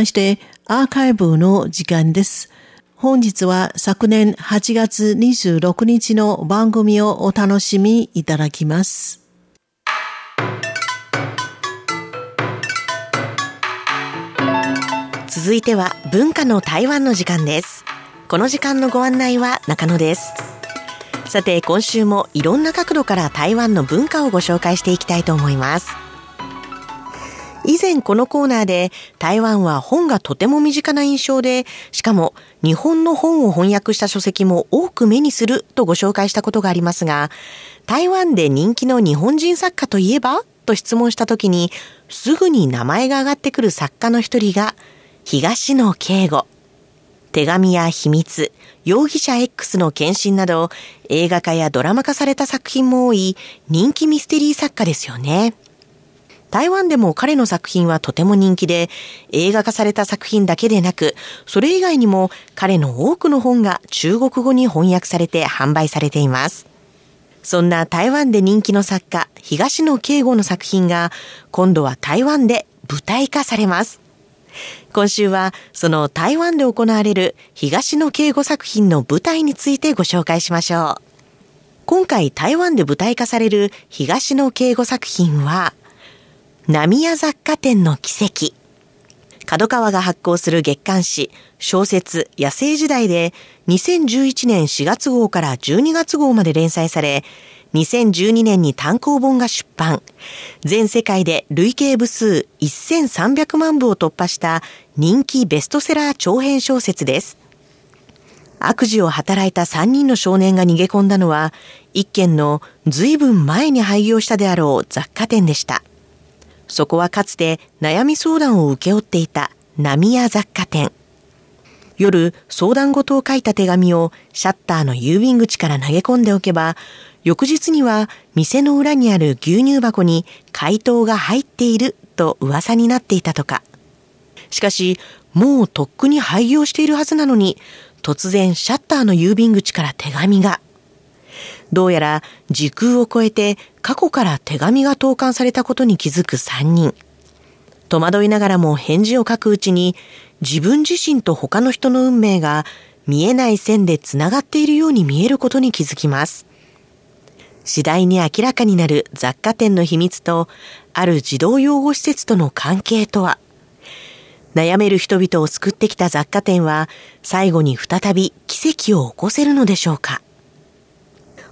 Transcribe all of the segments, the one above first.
そしてアーカイブの時間です。本日は昨年8月26日の番組をお楽しみいただきます。続いては文化の台湾の時間です。この時間のご案内は中野です。さて今週もいろんな角度から台湾の文化をご紹介していきたいと思います。以前このコーナーで台湾は本がとても身近な印象で、しかも日本の本を翻訳した書籍も多く目にするとご紹介したことがありますが、台湾で人気の日本人作家といえばと質問した時に、すぐに名前が挙がってくる作家の一人が、東野圭吾。手紙や秘密、容疑者 X の献身など、映画化やドラマ化された作品も多い人気ミステリー作家ですよね。台湾でも彼の作品はとても人気で、映画化された作品だけでなく、それ以外にも彼の多くの本が中国語に翻訳されて販売されています。そんな台湾で人気の作家、東野圭吾の作品が、今度は台湾で舞台化されます。今週は、その台湾で行われる東野圭吾作品の舞台についてご紹介しましょう。今回台湾で舞台化される東野圭吾作品は、浪屋雑貨店の奇跡。角川が発行する月刊誌、小説、野生時代で2011年4月号から12月号まで連載され、2012年に単行本が出版。全世界で累計部数1300万部を突破した人気ベストセラー長編小説です。悪事を働いた3人の少年が逃げ込んだのは、一軒の随分前に廃業したであろう雑貨店でした。そこはかつて悩み相談を請け負っていた波屋雑貨店。夜、相談事を書いた手紙をシャッターの郵便口から投げ込んでおけば、翌日には店の裏にある牛乳箱に回答が入っていると噂になっていたとか。しかし、もうとっくに廃業しているはずなのに、突然シャッターの郵便口から手紙が。どうやら時空を超えて過去から手紙が投函されたことに気づく3人。戸惑いながらも返事を書くうちに自分自身と他の人の運命が見えない線で繋がっているように見えることに気づきます。次第に明らかになる雑貨店の秘密とある児童養護施設との関係とは悩める人々を救ってきた雑貨店は最後に再び奇跡を起こせるのでしょうか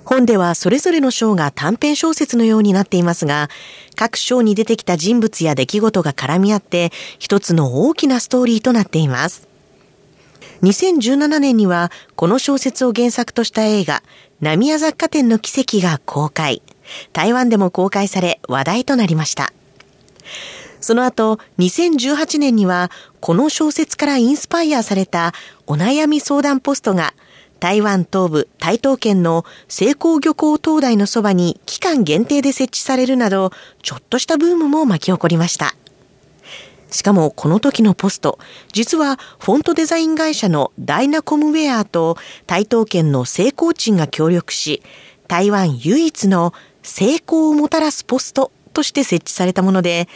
本ではそれぞれの章が短編小説のようになっていますが、各章に出てきた人物や出来事が絡み合って一つの大きなストーリーとなっています。2017年にはこの小説を原作とした映画、浪屋雑貨店の奇跡が公開。台湾でも公開され話題となりました。その後、2018年にはこの小説からインスパイアされたお悩み相談ポストが台湾東部台東県の成功漁港灯台のそばに期間限定で設置されるなど、ちょっとしたブームも巻き起こりました。しかもこの時のポスト、実はフォントデザイン会社のダイナコムウェアと台東県の成功鎮が協力し、台湾唯一の成功をもたらすポストとして設置されたもので、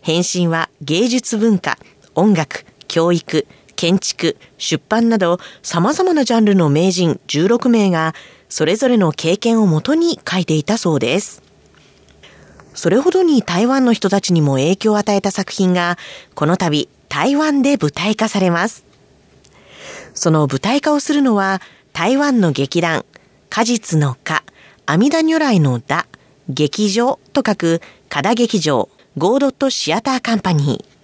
返信は芸術文化、音楽、教育、建築、出版など様々なジャンルの名人16名がそれぞれの経験をもとに書いていたそうです。それほどに台湾の人たちにも影響を与えた作品がこの度台湾で舞台化されます。その舞台化をするのは台湾の劇団、果実の果、阿弥陀如来のだ、劇場と書く加田劇場、ゴードットシアターカンパニー。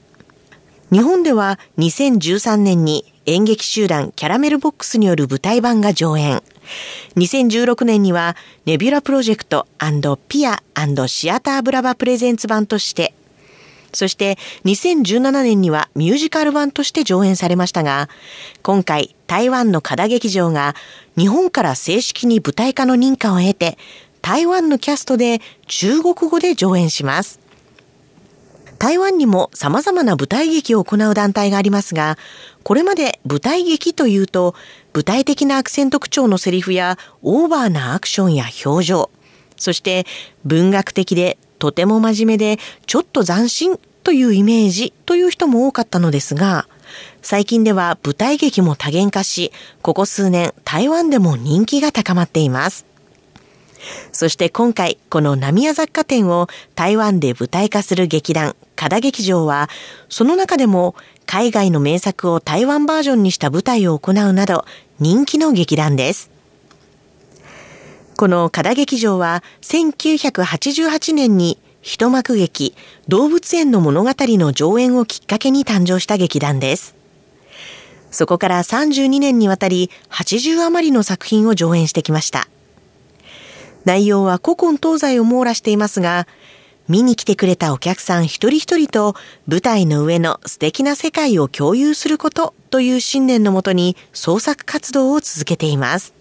日本では2013年に演劇集団キャラメルボックスによる舞台版が上演。2016年にはネビュラプロジェクトピアシアターブラバプレゼンツ版として、そして2017年にはミュージカル版として上演されましたが、今回台湾の加田劇場が日本から正式に舞台化の認可を得て、台湾のキャストで中国語で上演します。台湾にも様々な舞台劇を行う団体がありますが、これまで舞台劇というと、具体的なアクセント口調のセリフやオーバーなアクションや表情、そして文学的でとても真面目でちょっと斬新というイメージという人も多かったのですが、最近では舞台劇も多元化し、ここ数年台湾でも人気が高まっています。そして今回、この浪屋雑貨店を台湾で舞台化する劇団、加田劇場は、その中でも海外の名作を台湾バージョンにした舞台を行うなど、人気の劇団です。この加田劇場は、1988年に一幕劇、動物園の物語の上演をきっかけに誕生した劇団です。そこから32年にわたり80余りの作品を上演してきました。内容は古今東西を網羅していますが、見に来てくれたお客さん一人一人と舞台の上の素敵な世界を共有することという信念のもとに創作活動を続けています。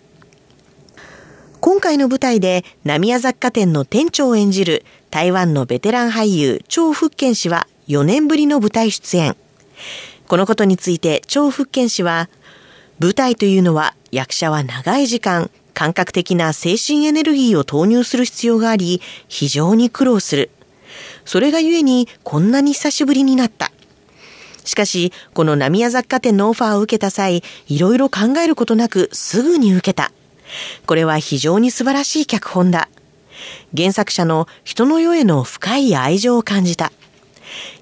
今回の舞台で浪屋雑貨店の店長を演じる台湾のベテラン俳優張福建氏は4年ぶりの舞台出演。このことについて張福建氏は、舞台というのは役者は長い時間感覚的な精神エネルギーを投入する必要があり、非常に苦労する。それがゆえにこんなに久しぶりになった。しかし、この浪屋雑貨店のオファーを受けた際、いろいろ考えることなくすぐに受けた。これは非常に素晴らしい脚本だ。原作者の人の世への深い愛情を感じた。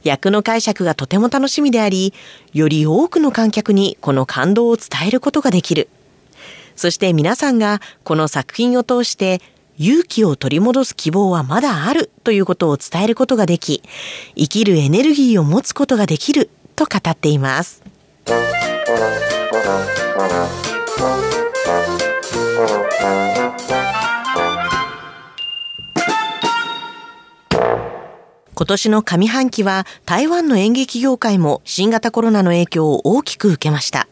役の解釈がとても楽しみであり、より多くの観客にこの感動を伝えることができる。そして皆さんがこの作品を通して勇気を取り戻す希望はまだあるということを伝えることができ、生きるエネルギーを持つことができると語っています。今年の上半期は台湾の演劇業界も新型コロナの影響を大きく受けました。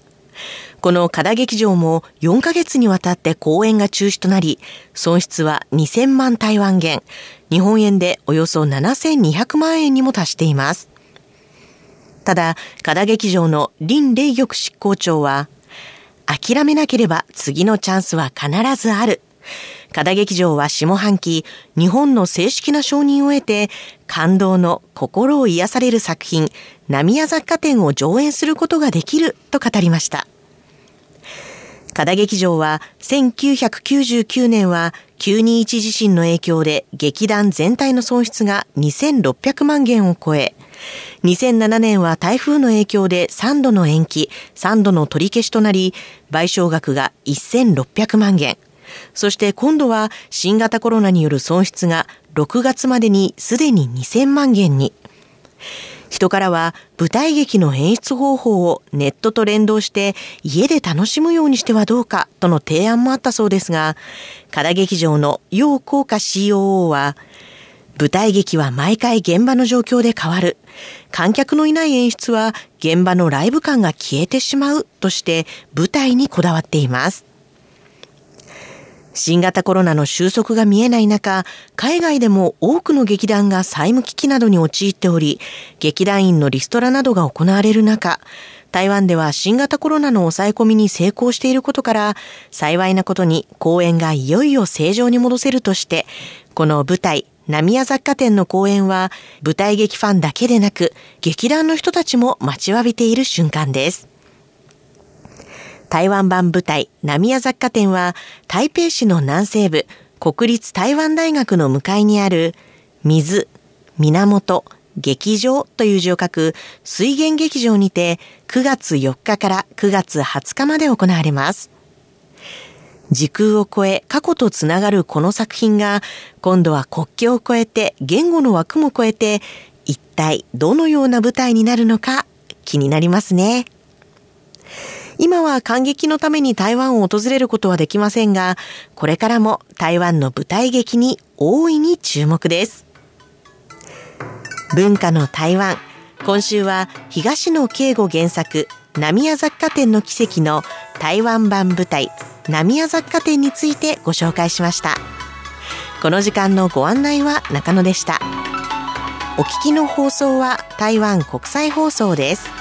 この加田劇場も4ヶ月にわたって公演が中止となり、損失は2000万台湾元、日本円でおよそ7200万円にも達しています。ただ、加田劇場の林霊玉執行長は、諦めなければ次のチャンスは必ずある。加田劇場は下半期、日本の正式な承認を得て、感動の心を癒される作品、浪屋雑貨店を上演することができると語りました。加田劇場は1999年は921地震の影響で劇団全体の損失が2600万元を超え、2007年は台風の影響で3度の延期、3度の取り消しとなり、賠償額が1600万元。そして今度は新型コロナによる損失が6月までにすでに2000万元に。人からは舞台劇の演出方法をネットと連動して家で楽しむようにしてはどうかとの提案もあったそうですが、加田劇場の楊効果 COO は、舞台劇は毎回現場の状況で変わる。観客のいない演出は現場のライブ感が消えてしまうとして舞台にこだわっています。新型コロナの収束が見えない中、海外でも多くの劇団が債務危機などに陥っており、劇団員のリストラなどが行われる中、台湾では新型コロナの抑え込みに成功していることから、幸いなことに公演がいよいよ正常に戻せるとして、この舞台、浪屋雑貨店の公演は、舞台劇ファンだけでなく、劇団の人たちも待ちわびている瞬間です。台湾版舞台、浪屋雑貨店は、台北市の南西部、国立台湾大学の向かいにある、水、源、劇場という字を書く水源劇場にて9月4日から9月20日まで行われます。時空を超え過去とつながるこの作品が今度は国境を越えて言語の枠も超えて一体どのような舞台になるのか気になりますね。今は感激のために台湾を訪れることはできませんが、これからも台湾の舞台劇に大いに注目です。文化の台湾。今週は東野圭吾原作、浪屋雑貨店の奇跡の台湾版舞台、浪屋雑貨店についてご紹介しました。この時間のご案内は中野でした。お聞きの放送は台湾国際放送です。